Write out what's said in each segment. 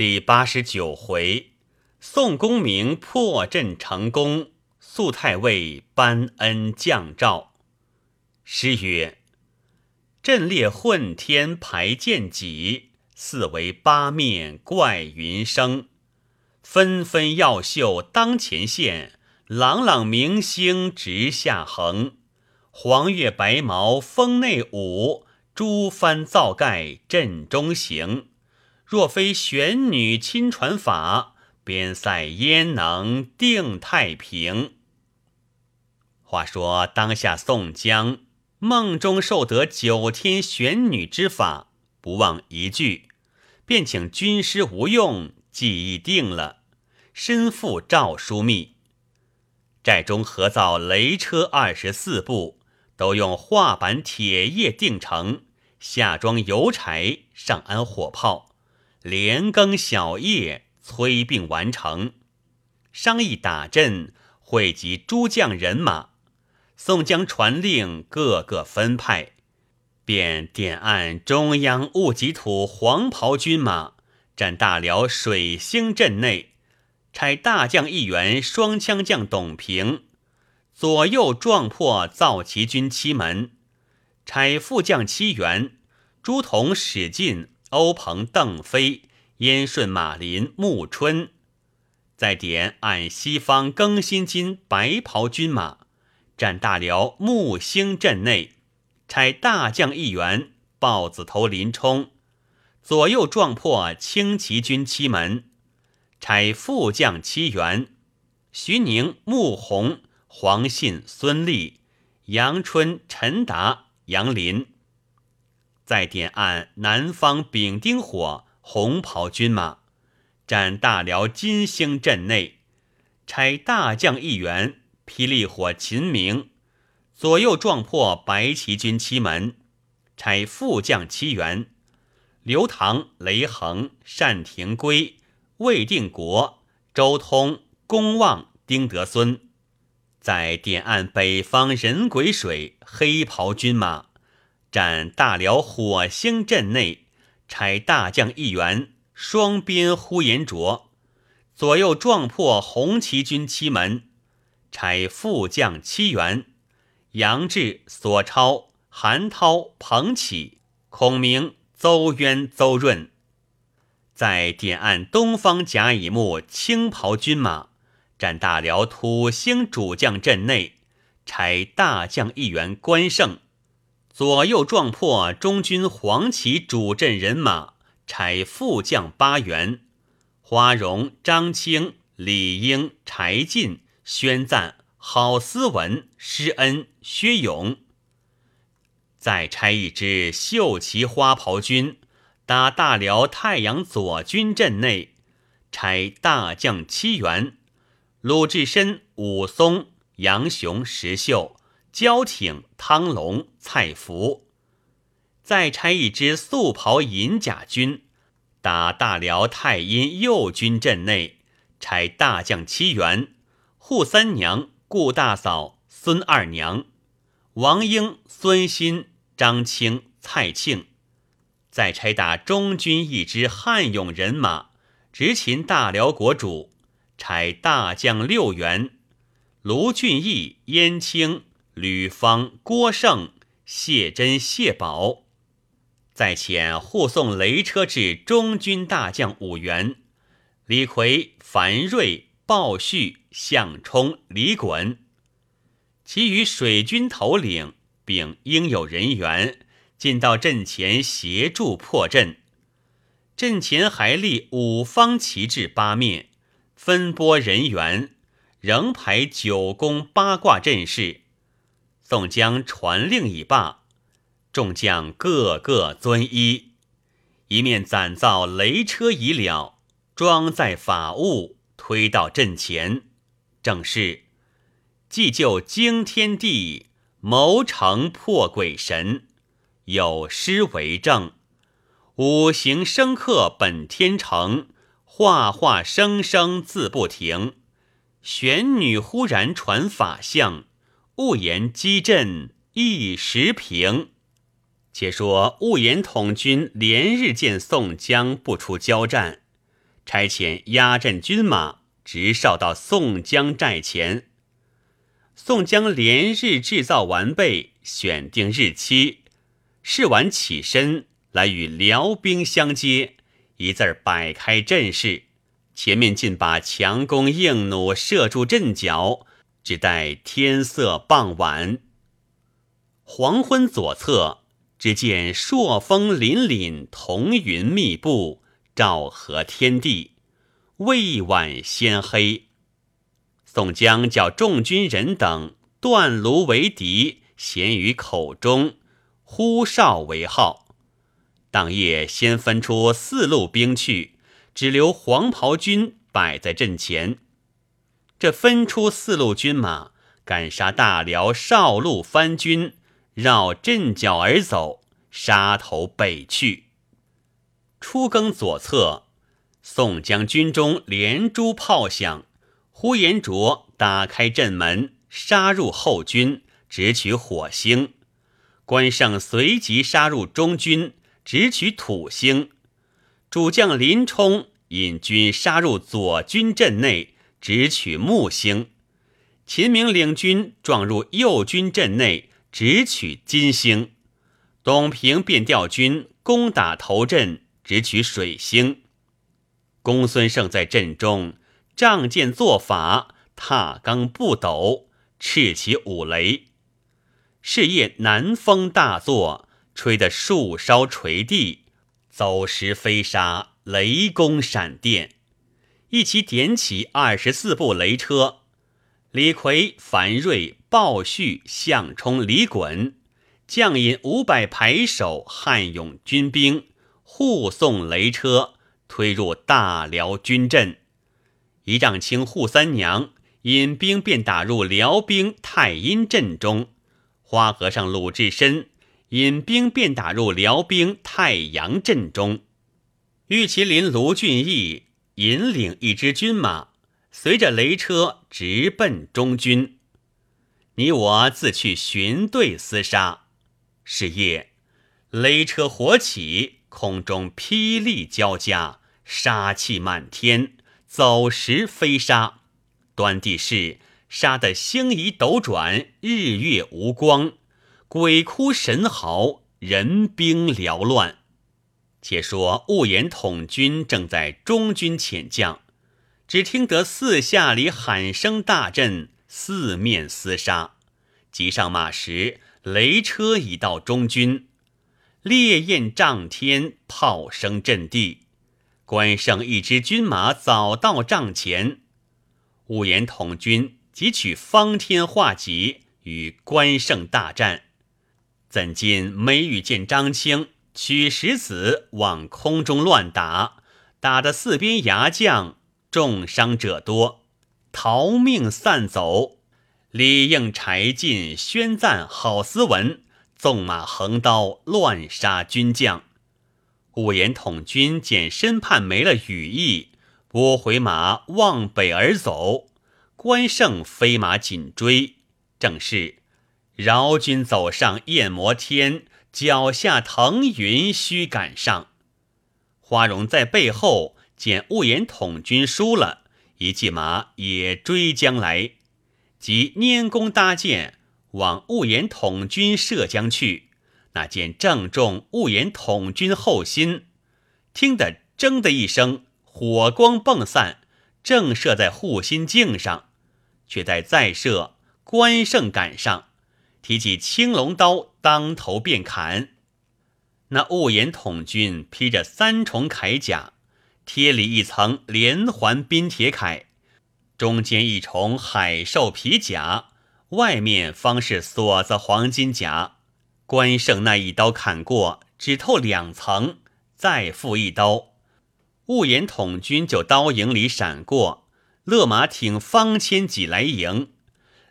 第八十九回，宋公明破阵成功，肃太尉颁恩降诏。诗曰：“阵列混天排剑戟，四围八面怪云生。纷纷耀秀当前线，朗朗明星直下横。黄月白毛风内舞，朱帆皂盖阵中行。”若非玄女亲传法，边塞焉能定太平？话说当下宋江梦中受得九天玄女之法，不忘一句，便请军师吴用记忆定了，身负诏书密。寨中合造雷车二十四部，都用画板铁叶定成，下装油柴，上安火炮。连更小夜，催并完成。商议打阵，汇集诸将人马。宋江传令，各个分派，便点按中央戊己土黄袍军马，占大辽水星阵内，差大将一员双枪将董平，左右撞破造骑军七门，差副将七员朱仝、史进。欧鹏、邓飞、燕顺、马林、穆春，再点按西方更新金白袍军马，占大辽木星阵内，差大将一员豹子头林冲，左右撞破轻骑军七门，差副将七员。徐宁、穆弘、黄信、孙立、杨春、陈达、杨林。再点按南方丙丁火红袍军马，占大辽金星阵内，差大将一员霹雳火秦明，左右撞破白旗军七门，差副将七员刘唐、雷横、单廷圭、魏定国、周通、公望、丁德孙。再点按北方人鬼水黑袍军马。占大辽火星阵内，差大将一员双鞭呼延灼，左右撞破红旗军七门，差副将七员杨志、索超、韩涛、彭启、孔明、邹渊、邹润，在点按东方甲乙木青袍军马，占大辽土星主将阵内，差大将一员关胜。左右撞破中军黄旗主阵人马，差副将八员：花荣、张清、李应、柴进、宣赞、郝思文、施恩、薛勇。再差一支绣旗花袍军，打大辽太阳左军阵内，差大将七员：鲁智深、武松、杨雄、石秀。焦挺、汤龙、蔡福，再差一支素袍银甲军，打大辽太阴右军阵内，差大将七员：扈三娘、顾大嫂、孙二娘、王英、孙新、张清、蔡庆。再差打中军一支悍勇人马，执勤大辽国主，差大将六员：卢俊义、燕青。吕方、郭盛、谢珍、谢宝，再遣护送雷车至中军大将五员：李逵、樊瑞、鲍旭、项冲、李衮。其余水军头领并应有人员，进到阵前协助破阵。阵前还立五方旗帜八面，分拨人员，仍排九宫八卦阵势。宋江传令已罢，众将个个遵依。一面攒造雷车已了，装载法物，推到阵前。正是既救惊天地，谋成破鬼神。有诗为证：五行生克本天成，画画生生字不停。玄女忽然传法相。勿言击阵一时平。且说勿言统军连日见宋江不出交战，差遣压阵军马直哨到宋江寨前。宋江连日制造完备，选定日期，试完起身来与辽兵相接，一字儿摆开阵势，前面尽把强弓硬弩射住阵脚，只待天色傍晚。黄昏左侧，只见朔风凛凛，彤云密布，照和天地，未晚先黑。宋江叫众军人等断炉为敌，衔于口中，呼哨为号。当夜先分出四路兵去，只留黄袍军摆在阵前。这分出四路军马，赶杀大辽少路番军，绕阵脚而走，杀头北去。初更左侧，宋江军中连珠炮响。呼延灼打开阵门，杀入后军，直取火星；关胜随即杀入中军，直取土星；主将林冲引军杀入左军阵内，直取木星；秦明领军撞入右军阵内，直取金星；董平便调军攻打头阵，直取水星。公孙胜在阵中。仗剑作法，踏钢步斗，叱起五雷。是夜南风大作，吹得树梢垂地，走石飞沙，雷公闪电。一起点起二十四部雷车，李逵、樊瑞、鲍旭、项冲、李衮将引五百排手汉勇军兵护送雷车推入大辽军阵。一丈青扈三娘引兵便打入辽兵太阴阵中，花和尚鲁智深引兵便打入辽兵太阳阵中。玉麒麟卢俊义引领一支军马，随着雷车直奔中军。你我自去寻队厮杀。是夜，雷车火起，空中霹雳交加，杀气满天。走石飞沙，端地是杀得星移斗转，日月无光，鬼哭神嚎，人兵缭乱。且说兀延统军正在中军遣将，只听得四下里喊声大震，四面厮杀。急上马时，雷车已到中军，烈焰涨天，炮声震地。关胜一支军马早到帐前，五言统军即取方天画戟与关胜大战。怎禁没遇见张青取石子往空中乱打，打得四边牙将重伤者多，逃命散走。李应、柴进宣赞好斯文，纵马横刀乱杀军将。五言统军见身畔没了羽翼，拨回马往北而走。关胜飞马紧追，正是饶军走上焰摩天，脚下腾云须赶上。花荣在背后见五言统军输了，一骑马也追将来，即拈弓搭箭往五言统军射将去。那箭正中雾言统军后心，听得“铮”的一声，火光迸散，正射在护心镜上。却待再射，关胜赶上，提起青龙刀，当头便砍。那雾言统军披着三重铠甲，贴里一层连环冰铁铠，中间一重海兽皮甲，外面方是锁子黄金甲。关胜那一刀砍过，只透两层，再复一刀，雾言统军就刀影里闪过，勒马挺方千戟来迎，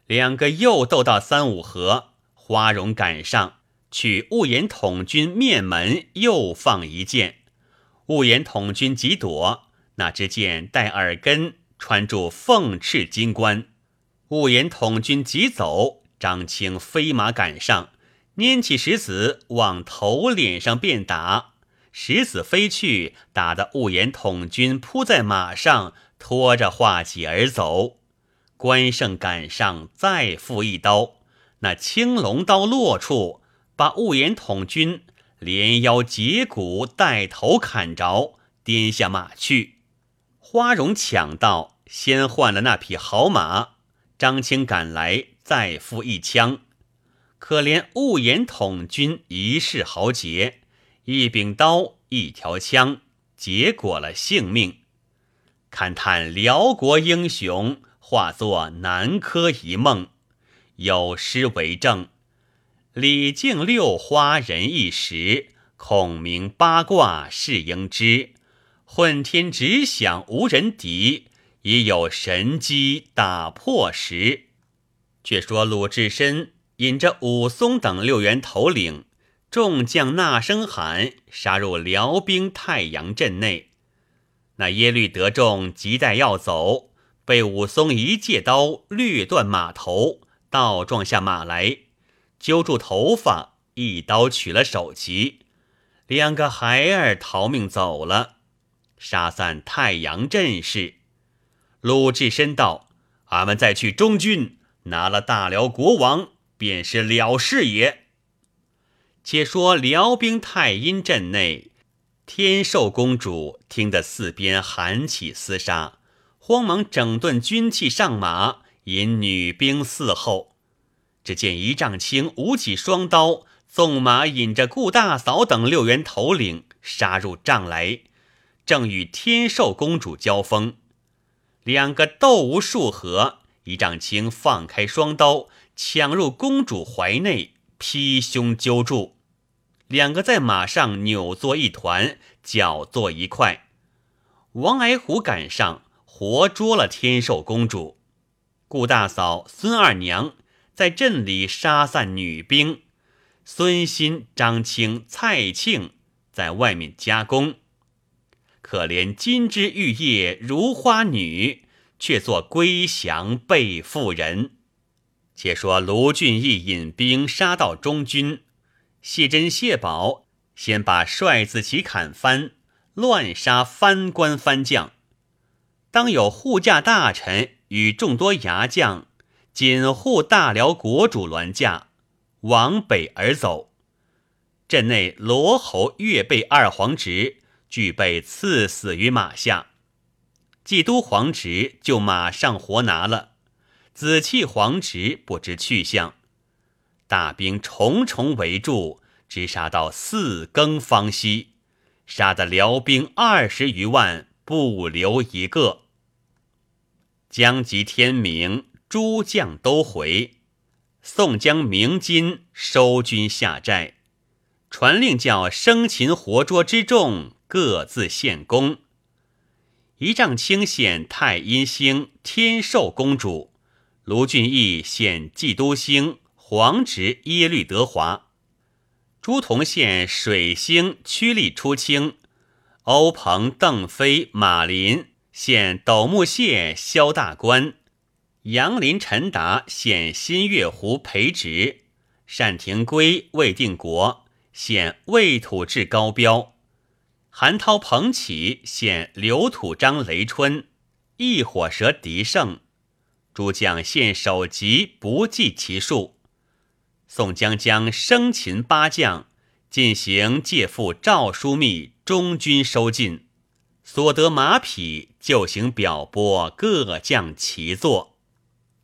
两个又斗到三五合，花荣赶上，取雾延统军面门又放一箭，雾延统军急躲，那支箭带耳根，穿住凤翅金冠，雾延统军急走，张青飞马赶上。拈起石子往头脸上便打，石子飞去，打得兀延统军扑在马上，拖着画戟而走。关胜赶上，再复一刀，那青龙刀落处，把兀言统军连腰截骨，带头砍着，颠下马去。花荣抢到，先换了那匹好马。张青赶来，再付一枪。可怜兀言统军一世豪杰，一柄刀，一条枪，结果了性命。勘探辽国英雄，化作南柯一梦。有诗为证：李靖六花人一时，孔明八卦是应知。混天只想无人敌，已有神机打破时。却说鲁智深。引着武松等六员头领，众将呐声喊，杀入辽兵太阳阵内。那耶律德众急待要走，被武松一借刀掠断马头，倒撞下马来，揪住头发，一刀取了首级。两个孩儿逃命走了，杀散太阳阵势。鲁智深道：“俺们再去中军，拿了大辽国王。”便是了事也。且说辽兵太阴阵内，天寿公主听得四边喊起厮杀，慌忙整顿军器上马，引女兵伺候。只见一丈青舞起双刀，纵马引着顾大嫂等六员头领杀入帐来，正与天寿公主交锋。两个斗无数合，一丈青放开双刀。抢入公主怀内，劈胸揪住，两个在马上扭作一团，搅作一块。王矮虎赶上，活捉了天寿公主。顾大嫂、孙二娘在镇里杀散女兵，孙新、张青、蔡庆在外面加工。可怜金枝玉叶如花女，却做归降被妇人。且说卢俊义引兵杀到中军，谢珍、谢宝先把帅子旗砍翻，乱杀藩官藩将。当有护驾大臣与众多牙将紧护大辽国主銮驾往北而走，镇内罗侯、岳备二皇侄俱被赐死于马下，冀都皇侄就马上活拿了。紫气皇直不知去向，大兵重重围住，直杀到四更方息，杀得辽兵二十余万，不留一个。将及天明，诸将都回，宋江、鸣金收军下寨，传令叫生擒活捉之众各自献功。一丈青献太阴星天寿公主。卢俊义献冀都星皇侄耶律德华，朱仝献水星屈力出清，欧鹏、邓飞、马林献斗木谢萧大官，杨林、陈达献新月湖裴植，单廷圭魏定国。献魏土志高标，韩涛、彭起献刘土张雷春，一火蛇狄胜。诸将献首级，不计其数。宋江将生擒八将。进行借付赵枢密中军收进，所得马匹就行表拨各将齐坐。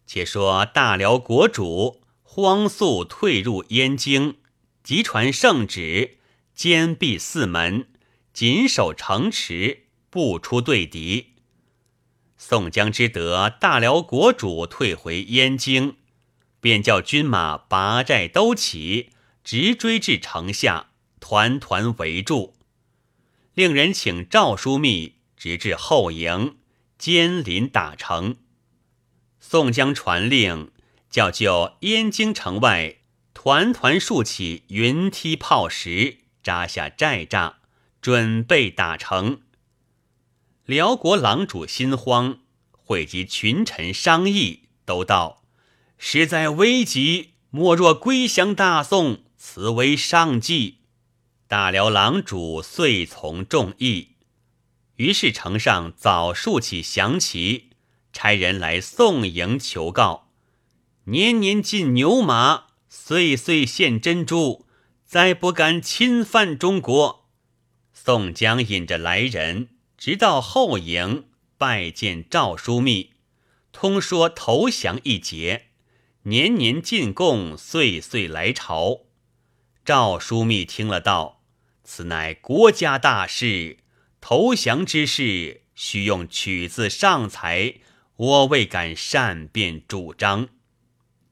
且说大辽国主荒速退入燕京，急传圣旨，坚闭四门，紧守城池，不出对敌。宋江之得大辽国主退回燕京，便叫军马拔寨兜起，直追至城下，团团围住。令人请赵枢密直至后营，监临打城。宋江传令，叫就燕京城外，团团竖起云梯炮石，扎下寨栅，准备打城。辽国郎主心慌，汇集群臣商议，都道：实在危急，莫若归降大宋，此为上计。大辽郎主遂从众议。于是城上早竖起降旗，差人来送迎求告，年年进牛马，岁岁献珍珠，再不敢侵犯中国。宋江引着来人，直到后营拜见赵枢密，通说投降一节，年年进贡，岁岁来朝。赵枢密听了道：“此乃国家大事。”投降之事需用取自上才，我未敢善变主张。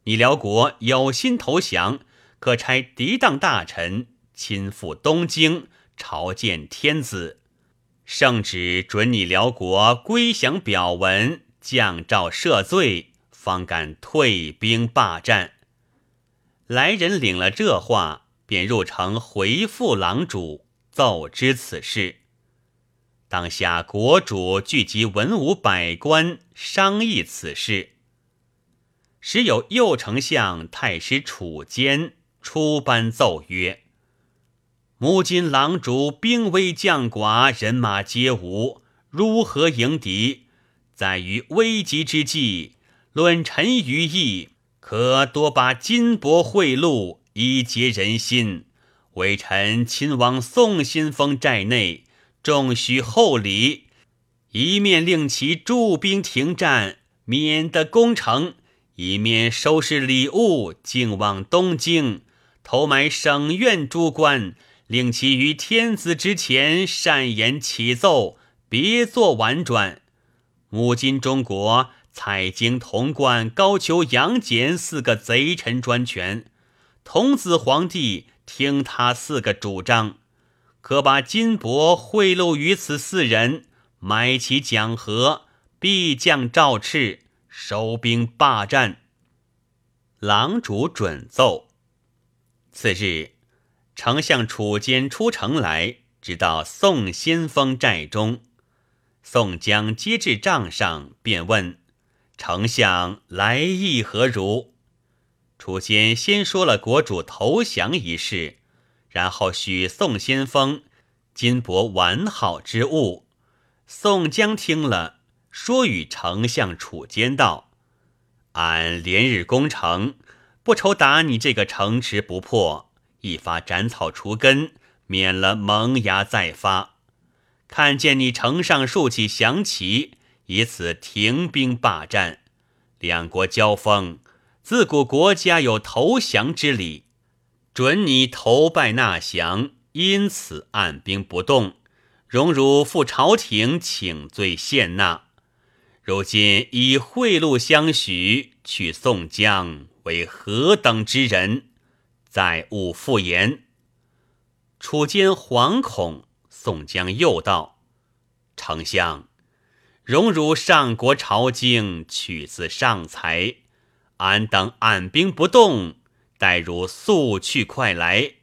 你辽国有心投降，可差涤荡大臣亲赴东京朝见天子，圣旨准你辽国归降表文，降诏赦罪，方敢退兵罢战。来人领了这话，便入城回复郎主，奏知此事。当下国主聚集文武百官商议此事，时有右丞相太师楚坚出班奏曰：“母今郎主兵微将寡，人马皆无，如何迎敌？在于危急之际，论臣于义，可多把金帛贿赂，以结人心。微臣亲往宋先锋寨内。”众须厚礼，一面令其驻兵停战，免得攻城；一面收拾礼物，径往东京，投埋省院诸官，令其于天子之前善言启奏，别作婉转。母今中国蔡京、童贯、高俅、杨戬四个贼臣专权，童子皇帝听他四个主张。可把金帛贿赂于此四人，买其讲和，必将赵赤收兵霸占。郎主准奏。次日，丞相楚坚出城来，直到宋先锋寨中。宋江接至帐上，便问丞相来意何如。楚坚先说了国主投降一事。然后许宋先锋金帛完好之物。宋江听了，说与丞相楚坚道：“俺连日攻城，不愁打你这个城池不破，一发斩草除根，免了萌芽再发。看见你城上竖起降旗，以此停兵霸战。两国交锋，自古国家有投降之理。”准你投拜纳降，因此按兵不动，荣辱赴朝廷请罪献纳。如今以贿赂相许，取宋江为何等之人？再勿复言。楚坚惶恐，宋江又道：“丞相，荣辱上国朝京，取自上才，俺等按兵不动。”待汝速去快来，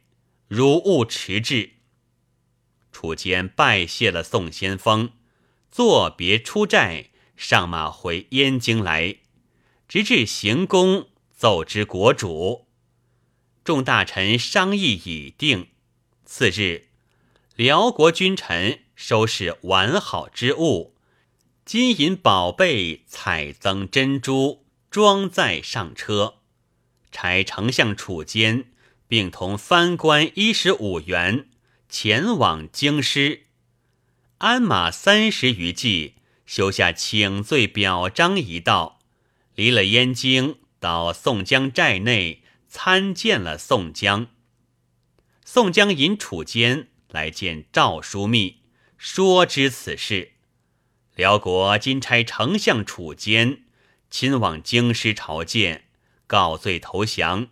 汝勿迟滞。楚坚拜谢了宋先锋，作别出寨，上马回燕京来，直至行宫奏知国主。众大臣商议已定。次日，辽国君臣收拾完好之物，金银宝贝、彩增珍珠，装载上车。差丞相楚坚，并同藩官一十五员前往京师，鞍马三十余骑，修下请罪表彰一道，离了燕京，到宋江寨内参见了宋江。宋江引楚坚来见赵枢密，说知此事。辽国今差丞相楚坚亲往京师朝见。告罪投降，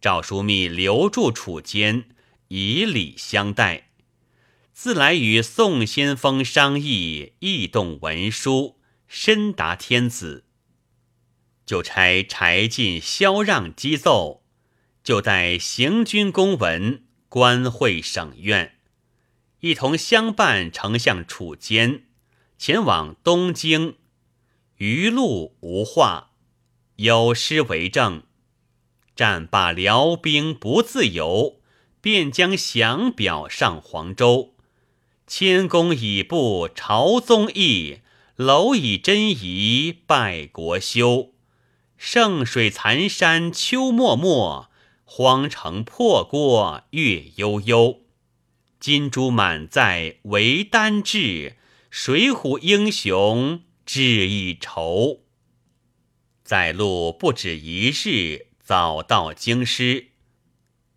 赵枢密留住楚坚，以礼相待。自来与宋先锋商议，异动文书，深达天子。就差柴进、萧让击奏，就待行军公文，官会省院，一同相伴丞相楚坚前往东京。余路无话。有诗为证：战罢辽兵不自由，便将降表上黄州。谦恭已布朝宗义，蝼蚁真仪拜国休。圣水残山秋漠漠，荒城破郭月悠悠。金珠满载为丹志，水浒英雄志一筹。在路不止一日，早到京师，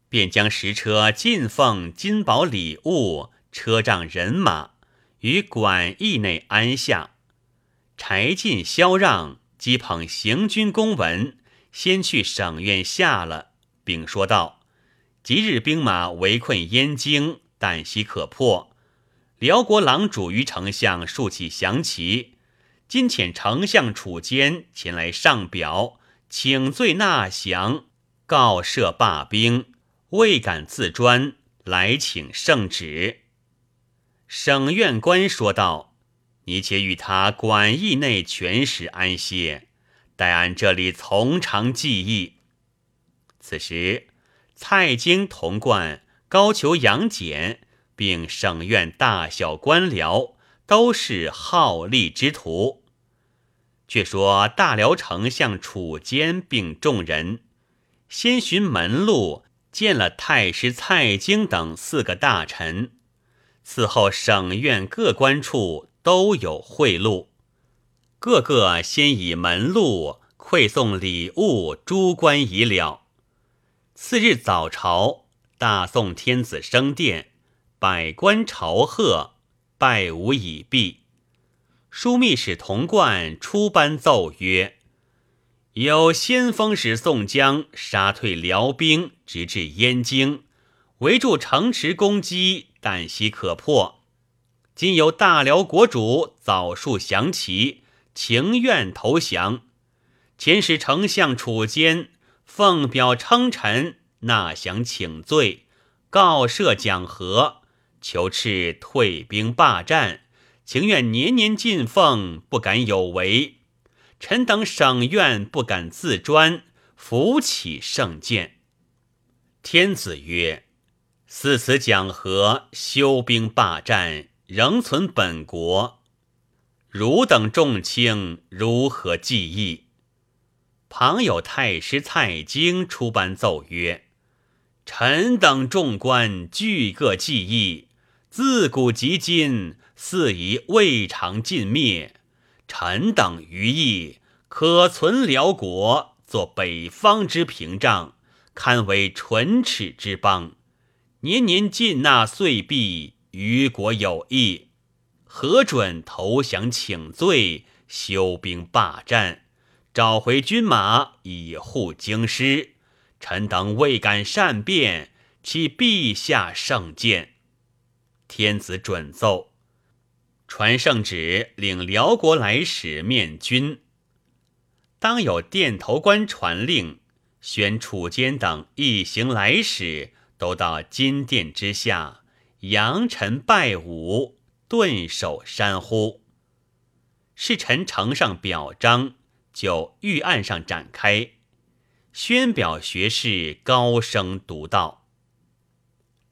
便将十车进奉金宝礼物、车仗人马于馆驿内安下，柴进、萧让。即捧行军公文，先去省院下了，并说道：“即日兵马围困燕京，旦夕可破。辽国郎主于丞相竖起降旗，今遣丞相楚坚前来上表，请罪纳降，告赦罢兵，未敢自专，来请圣旨。”省院官说道。你且与他馆驿内全时安歇，待俺这里从长计议。此时，蔡京、童贯、高俅、杨戬，并省院大小官僚，都是好利之徒。却说大辽丞相楚坚并众人，先寻门路见了太师蔡京等四个大臣，此后省院各官处。都有贿赂，个个先以门路馈送礼物，诸官已了。次日早朝，大宋天子升殿，百官朝贺，拜舞已毕。枢密使童贯出班奏曰：“有先锋使宋江杀退辽兵，直至燕京，围住城池攻击，旦夕可破。”今有大辽国主早树降旗，情愿投降。前使丞相楚坚奉表称臣，纳降请罪，告赦讲和，求敕退兵罢战，情愿年年进奉，不敢有违。臣等省院不敢自专，扶起圣鉴。天子曰：“似此讲和，休兵罢战。”仍存本国，汝等众卿如何计议？旁有太师蔡京出班奏曰：“臣等众官俱各计议，自古及今，似已未尝尽灭。臣等余意，可存辽国，作北方之屏障，堪为唇齿之邦，年年进纳岁币。”于国有益，何准投降请罪，休兵罢战，找回军马以护京师？臣等未敢善变，岂陛下圣鉴？天子准奏，传圣旨，领辽国来使面君。当有殿头官传令，宣楚坚等一行来使，都到金殿之下。扬尘拜舞，顿首山呼。侍臣呈上表彰，就御案上展开。宣表学士高声读道：“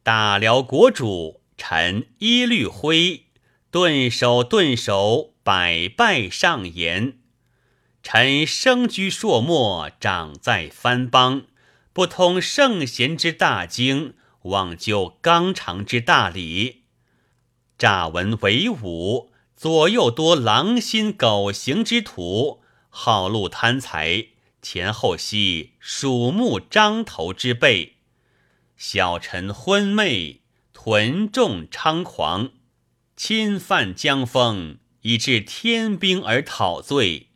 大辽国主，臣耶律辉，顿首顿首，百拜上言。臣生居朔漠，长在藩邦，不通圣贤之大经。”妄究纲常之大礼，乍闻为武，左右多狼心狗行之徒，好禄贪财，前后系鼠目张头之辈。小臣昏昧，屯众猖狂，侵犯江风，以致天兵而讨罪，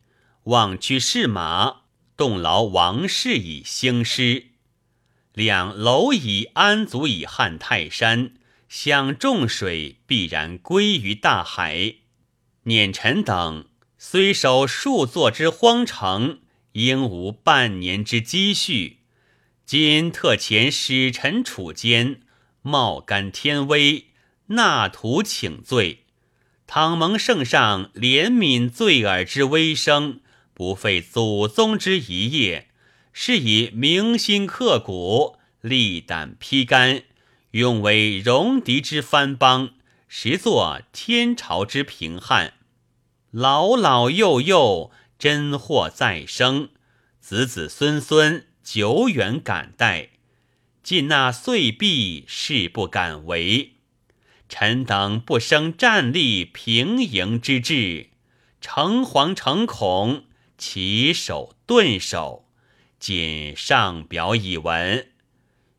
妄驱士马，动劳王室以兴师。两蝼蚁安足以撼泰山？想众水必然归于大海。辇臣等虽守数座之荒城，应无半年之积蓄。今特遣使臣楚间，冒干天威，纳徒请罪。倘蒙圣上怜悯罪耳之微声，不废祖宗之遗业。是以铭心刻骨，力胆披肝，用为戎狄之藩邦，实作天朝之平汉。老老幼幼，真祸再生；子子孙孙，久远感戴。尽纳岁币，誓不敢违。臣等不生战立平营之志，诚惶诚恐，起手顿首，谨上表以闻。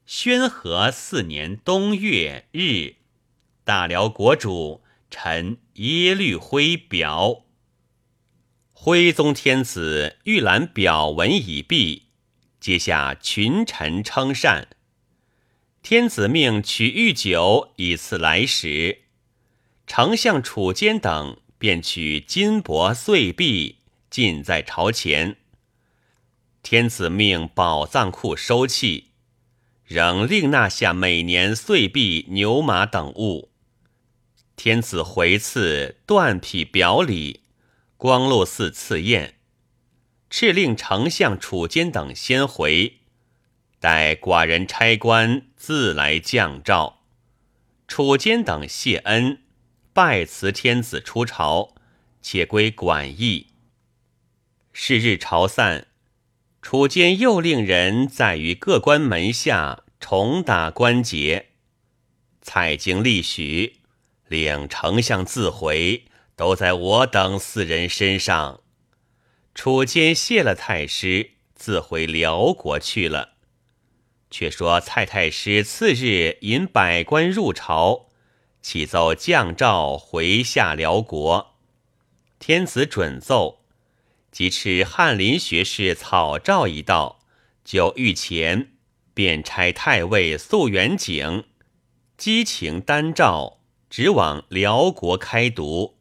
宣和四年冬月日，大辽国主臣耶律辉表。徽宗天子御览表文已毕，接下群臣称善。天子命取御酒以赐来使，丞相楚坚等便取金帛碎币尽在朝前。天子命宝藏库收器。仍另纳下每年碎币、牛马等物。天子回赐断匹表里，光禄寺赐宴，敕令丞相楚坚等先回，待寡人差官自来降诏。楚坚等谢恩，拜辞天子出朝，且归馆驿。是日朝散。楚坚又令人在于各关门下重打关节，蔡京立许，令丞相自回，都在我等四人身上。楚坚谢了太师，自回辽国去了。却说蔡太师次日引百官入朝，启奏降诏回下辽国，天子准奏。即敕翰林学士草诏一道，就御前，便差太尉素元景激情丹诏，直往辽国开读。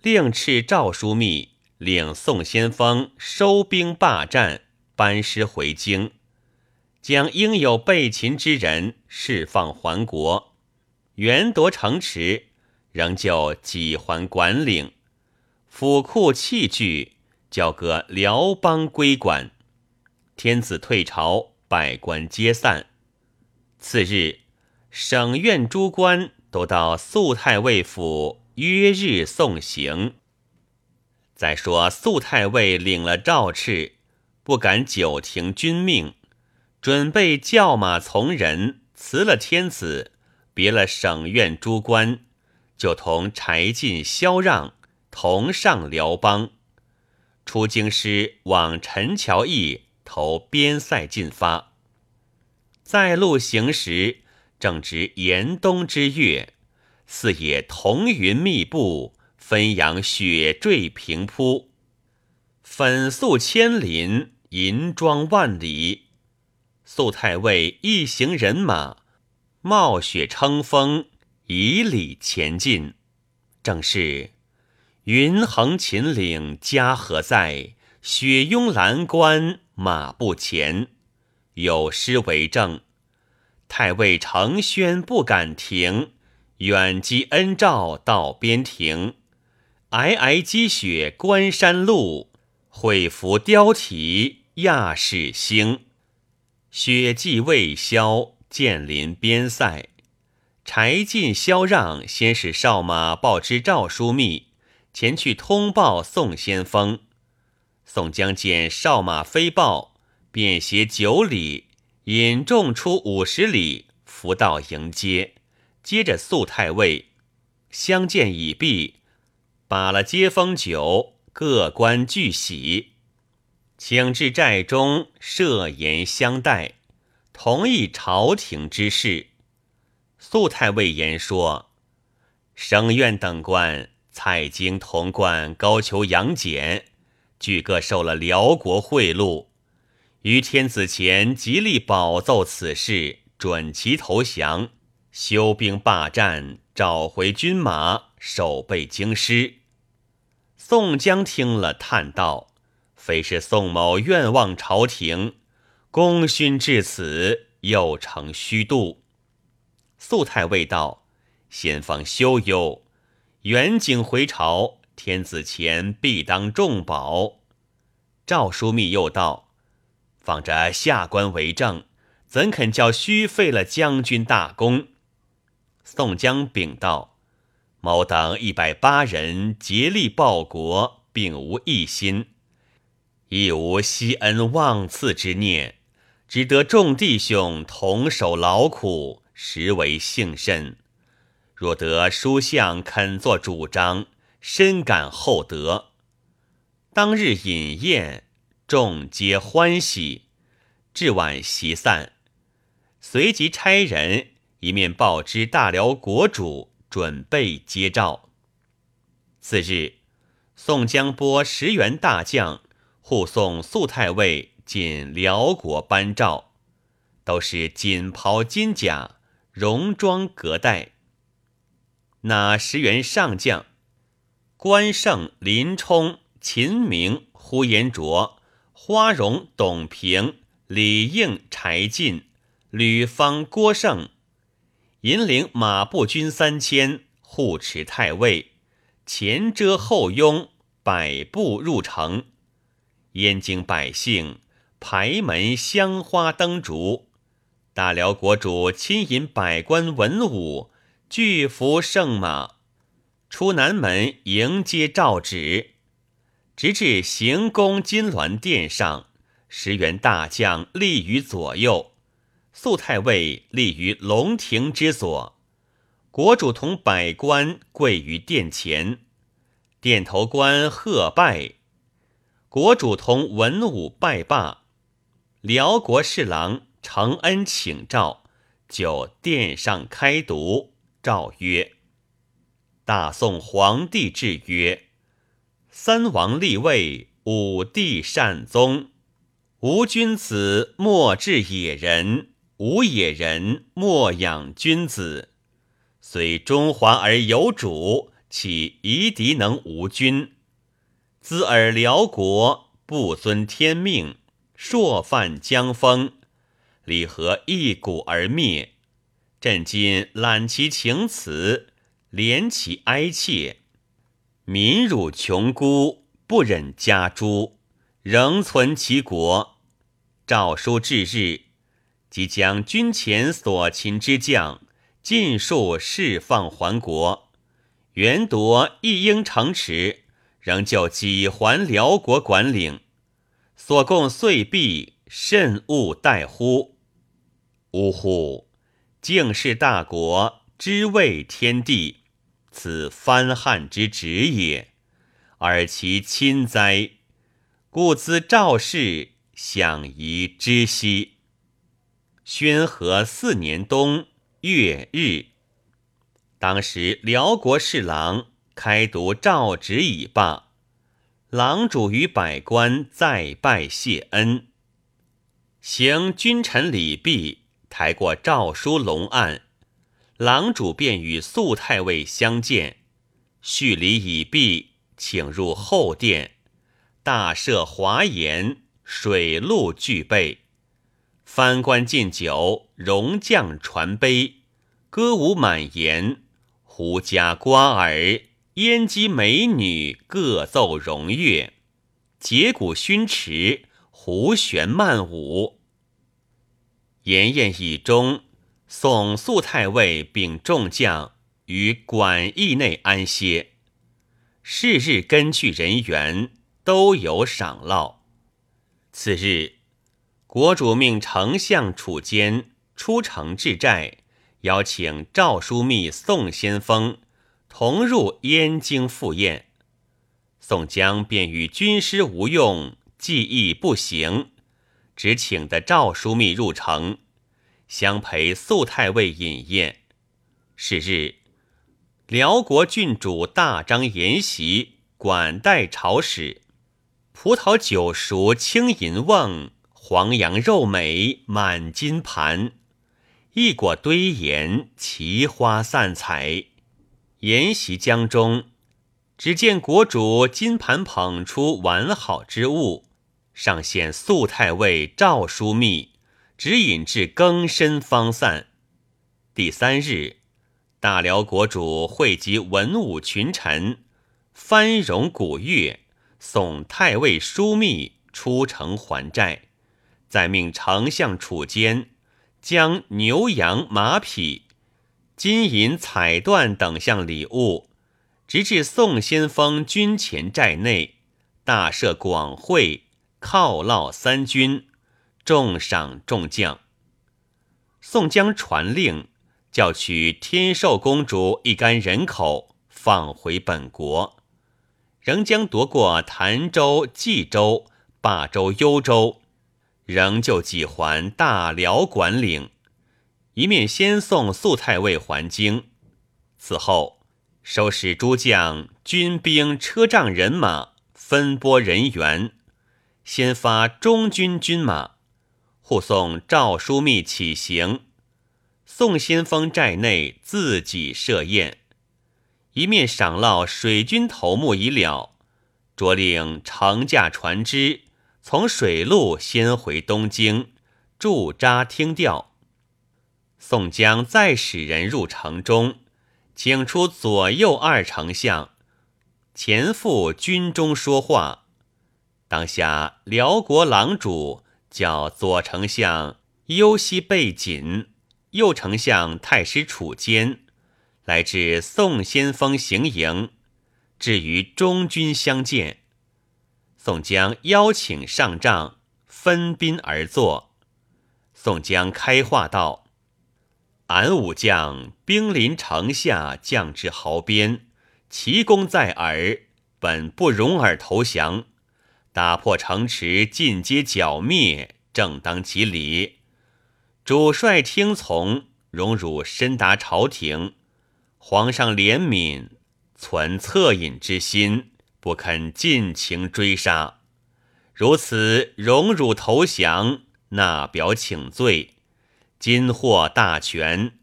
令敕诏书密，令宋先锋收兵罢战，班师回京，将应有被擒之人释放还国，原夺城池，仍旧几还管领，府库器具。交割辽邦归管，天子退朝，百官皆散。次日，省院诸官都到肃太尉府约日送行。再说肃太尉领了诏敕，不敢久停君命，准备叫马从人，辞了天子，别了省院诸官，就同柴进、萧让同上辽邦。出京师往陈桥驿投边塞进发，在路行时正值严冬之月，四野彤云密布，汾阳雪坠平铺，粉素千林，银装万里。肃太尉一行人马，冒雪乘风，以礼前进，正是。云横秦岭家何在？雪拥蓝关马不前。有诗为证：太尉承轩不敢停，远击恩诏到边庭。皑皑积雪关山路，会拂貂蹄亚市兴。雪霁未消，渐临边塞。柴进、萧让先使哨马报知诏书密。前去通报宋先锋，宋江见哨马飞报，便携九里引众出五十里，伏道迎接。接着肃太尉相见已毕，把了接风酒，各官俱喜，请至寨中设筵相待，同意朝廷之事。肃太尉言说：省院等官。蔡京、童贯、高俅、杨戬，俱各受了辽国贿赂，于天子前极力保奏此事，准其投降，休兵罢战，找回军马，守备京师。宋江听了，叹道：“非是宋某愿望朝廷，功勋至此，又成虚度。”素太尉道：“先锋休忧。”远景回朝，天子前必当重宝。赵枢密又道：“放着下官为证，怎肯叫虚废了将军大功？宋江禀道：“某等一百八人竭力报国，并无一心，亦无惜恩忘赐之念，只得众弟兄同守劳苦，实为幸甚。若得书相肯作主张，深感厚德。”当日饮宴，众皆欢喜。至晚席散，随即差人一面报知大辽国主，准备接诏。次日，宋江拨十员大将护送肃太尉进辽国颁诏，都是锦袍金甲，戎装革带。那十员上将，关胜、林冲。秦明、呼延灼、花荣、董平、李应、柴进、吕方、郭胜，引领马步军三千，护持太尉，前遮后拥，百步入城。燕京百姓排门香花灯烛，大辽国主亲引百官文武，巨服圣马，出南门迎接诏旨。直至行宫金銮殿上，十员大将立于左右，肃太尉立于龙庭之左，国主同百官跪于殿前，殿头官贺拜，国主同文武拜罢，辽国侍郎承恩请诏，就殿上开读，诏曰：“大宋皇帝制曰。”三王立位，五帝善宗。无君子，莫治野人；无野人，莫养君子。虽中华而有主，岂夷狄能无君？兹尔辽国不遵天命，朔犯江风，理何一鼓而灭？朕今揽其情辞，怜其哀切。民辱穷孤，不忍加诛，仍存其国。诏书至日，即将军前所擒之将尽数释放还国。原夺一应城池，仍旧几还辽国管领。所供岁币，甚勿待乎？呜呼！敬事大国，知畏天地。此藩汉之职也，而其亲哉？故兹赵氏享宜知悉。宣和四年冬月日，当时辽国侍郎开读诏旨已罢，郎主与百官再拜谢恩，行君臣礼毕，抬过诏书龙案。郎主便与肃太尉相见，叙礼已毕，请入后殿。大设华筵，水陆俱备，藩官进酒，戎将传杯，歌舞满筵，胡笳瓜儿，燕姬美女各奏荣乐，节鼓熏池，胡旋曼舞。筵宴已终。送肃太尉并众将于馆驿内安歇。是日根据人员都有赏烙。次日，国主命丞相楚坚出城治寨，邀请赵枢密、宋先锋同入燕京赴宴。宋江便与军师吴用计议不行，只请得赵枢密入城。相陪肃太尉饮宴，是日，辽国郡主大张筵席，管待朝使，葡萄酒熟，青银瓮，黄羊肉美，满金盘，一果堆盐，奇花散彩。筵席江中，只见国主金盘捧出完好之物，上献肃太尉赵枢密。指引至更深方散。第三日，大辽国主汇集文武群臣，翻荣古乐，送太尉枢密出城还债，再命丞相楚坚将牛羊马匹、金银彩缎等项礼物，直至宋先锋军前寨内，大设广会，犒劳三军，重赏众将。宋江传令，叫取天寿公主一干人口，放回本国，仍将夺过潭州、冀州、霸州、幽州。仍旧几还大辽管领，一面先送素太尉还京。此后收拾诸将、军兵、车仗、人马，分拨人员，先发中军军马，护送赵枢密起行。宋先锋寨内自己设宴，一面赏烙水军头目已了，着令乘驾船只。从水路先回东京，驻扎听调。宋江再使人入城中，请出左右二丞相，前赴军中说话。当下辽国郎主叫左丞相忧西背锦，右丞相太师楚坚来至宋先锋行营，至于中军相见。宋江邀请上帐，分宾而坐。宋江开话道：“俺武将兵临城下，将至壕边，奇功在耳，本不容尔投降。打破城池，尽皆剿灭，正当其理。主帅听从，荣辱深达朝廷。皇上怜悯，存恻隐之心。”不肯尽情追杀，如此荣辱投降，纳表请罪，今获大权，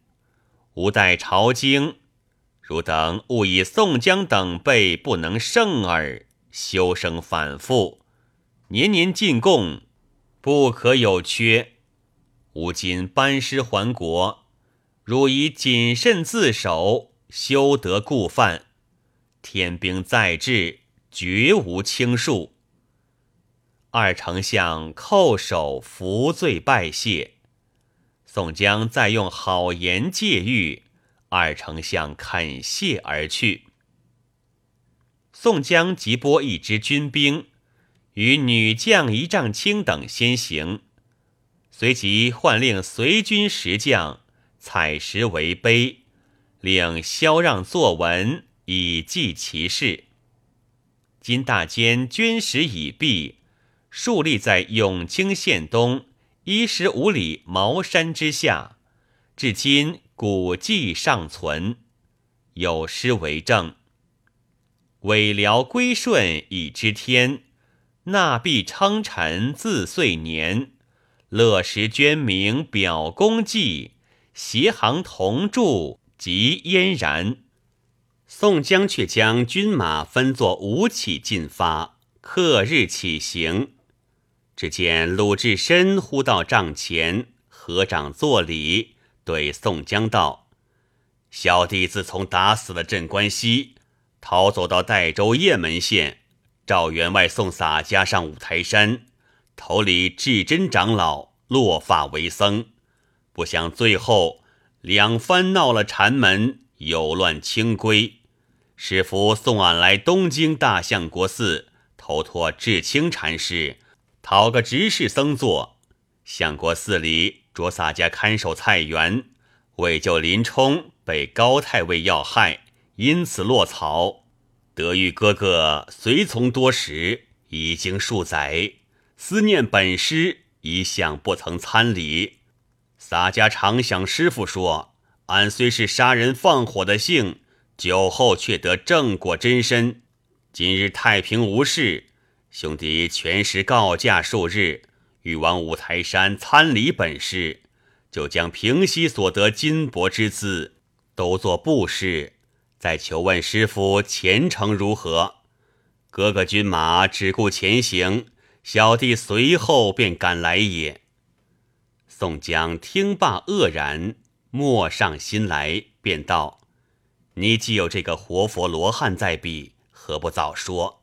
吾待朝京。汝等勿以宋江等辈不能胜耳，休生反复，年年进贡，不可有缺。吾今班师还国，汝以谨慎自守，休得故犯。天兵在至。绝无轻恕。二丞相叩首服罪拜谢，宋江再用好言借喻，二丞相肯谢而去。宋江即拨一支军兵，与女将一丈青等先行，随即唤令随军十将采石为碑，令萧让作文以记其事。今大坚军食已毕，竖立在永清县东一十五里茅山之下，至今古迹尚存，有诗为证：“尾辽归顺已知天，纳币称臣自岁年。乐时捐名表功绩，携行同住即嫣然。”宋江却将军马分作五起进发，刻日起行。只见鲁智深呼到帐前，合掌作礼，对宋江道：“小弟自从打死了镇关西，逃走到代州雁门县，赵员外送洒家上五台山，头里智真长老落发为僧，不想最后两番闹了禅门。”有乱清规，师傅送俺来东京大相国寺，投托智清禅师，讨个执事僧做。相国寺里着洒家看守菜园，为救林冲被高太尉要害，因此落草。得遇哥哥随从多时，已经数载，思念本师，一向不曾参礼。洒家常想师傅说。俺虽是杀人放火的性，酒后却得正果真身。今日太平无事，兄弟全时告假数日，欲往五台山参礼本师，就将平西所得金帛之资都做布施，再求问师傅前程如何。哥哥军马只顾前行，小弟随后便赶来也。宋江听罢愕然。默上心来，便道：“你既有这个活佛罗汉在彼，何不早说，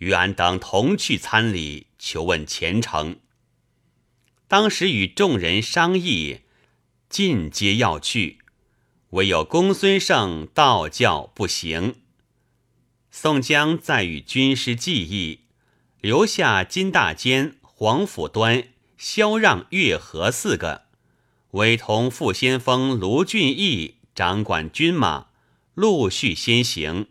与俺等同去参礼，求问前程？”当时与众人商议，尽皆要去，唯有公孙胜道教不行。宋江再与军师计议，留下金大坚、黄甫端、萧让、月和四个，委同副先锋卢俊义掌管军马，陆续先行。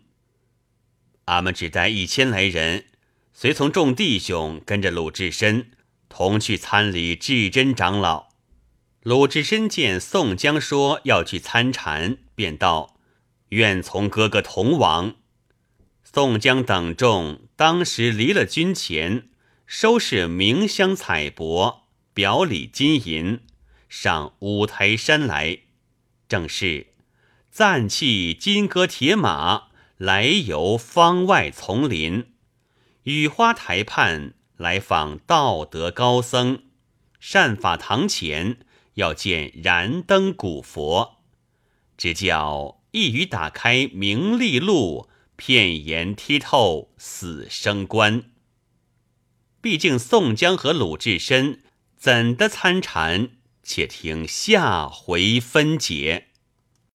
俺们只带一千来人，随从众弟兄跟着鲁智深同去参礼智真长老。鲁智深见宋江说要去参禅，便道：“愿从哥哥同往。”宋江等众当时离了军前，收拾名香彩帛，表里金银，上五台山来。正是暂弃金戈铁马，来游方外丛林。雨花台畔来访道德高僧，善法堂前要见燃灯古佛，只叫一语打开名利路。片言剔透死生关。毕竟宋江和鲁智深怎的参禅？且听下回分解。